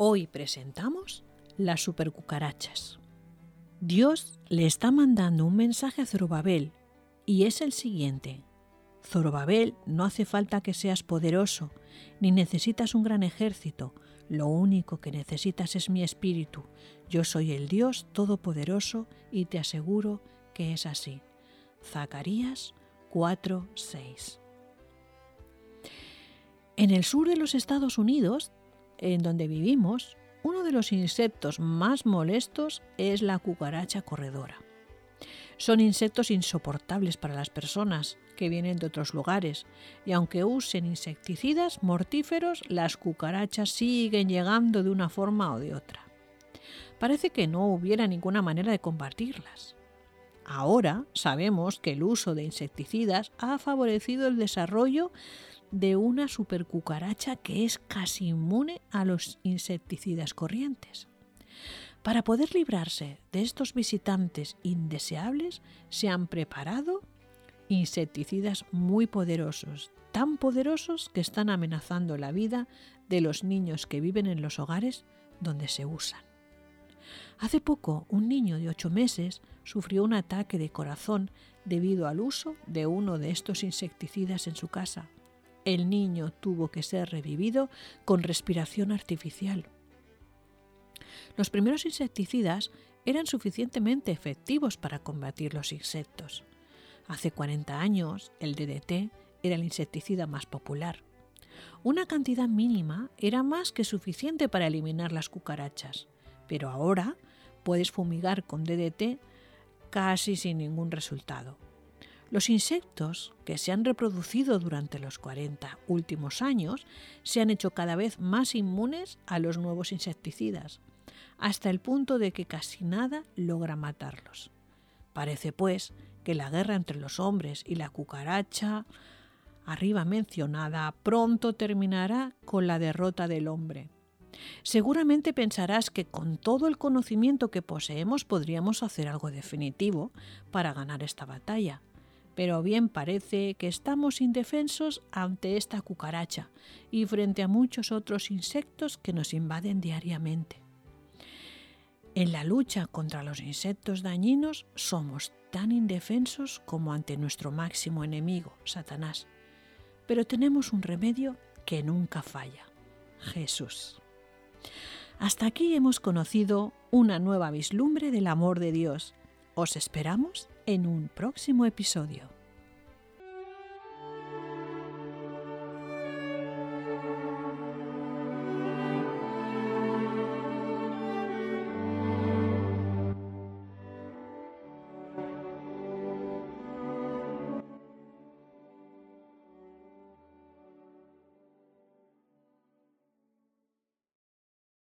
Hoy presentamos las supercucarachas. Dios le está mandando un mensaje a Zorobabel y es el siguiente. Zorobabel, no hace falta que seas poderoso, ni necesitas un gran ejército, lo único que necesitas es mi espíritu. Yo soy el Dios Todopoderoso y te aseguro que es así. Zacarías 4:6. En el sur de los Estados Unidos en donde vivimos, uno de los insectos más molestos es la cucaracha corredora. Son insectos insoportables para las personas que vienen de otros lugares y aunque usen insecticidas mortíferos, las cucarachas siguen llegando de una forma o de otra. Parece que no hubiera ninguna manera de combatirlas. Ahora sabemos que el uso de insecticidas ha favorecido el desarrollo de una supercucaracha que es casi inmune a los insecticidas corrientes. Para poder librarse de estos visitantes indeseables, se han preparado insecticidas muy poderosos, tan poderosos que están amenazando la vida de los niños que viven en los hogares donde se usan. Hace poco, un niño de ocho meses sufrió un ataque de corazón debido al uso de uno de estos insecticidas en su casa el niño tuvo que ser revivido con respiración artificial. Los primeros insecticidas eran suficientemente efectivos para combatir los insectos. Hace 40 años el DDT era el insecticida más popular. Una cantidad mínima era más que suficiente para eliminar las cucarachas, pero ahora puedes fumigar con DDT casi sin ningún resultado. Los insectos que se han reproducido durante los 40 últimos años se han hecho cada vez más inmunes a los nuevos insecticidas, hasta el punto de que casi nada logra matarlos. Parece, pues, que la guerra entre los hombres y la cucaracha, arriba mencionada, pronto terminará con la derrota del hombre. Seguramente pensarás que con todo el conocimiento que poseemos podríamos hacer algo definitivo para ganar esta batalla, pero bien parece que estamos indefensos ante esta cucaracha y frente a muchos otros insectos que nos invaden diariamente. En la lucha contra los insectos dañinos somos tan indefensos como ante nuestro máximo enemigo, Satanás. Pero tenemos un remedio que nunca falla, Jesús. Hasta aquí hemos conocido una nueva vislumbre del amor de Dios. Os esperamos en un próximo episodio.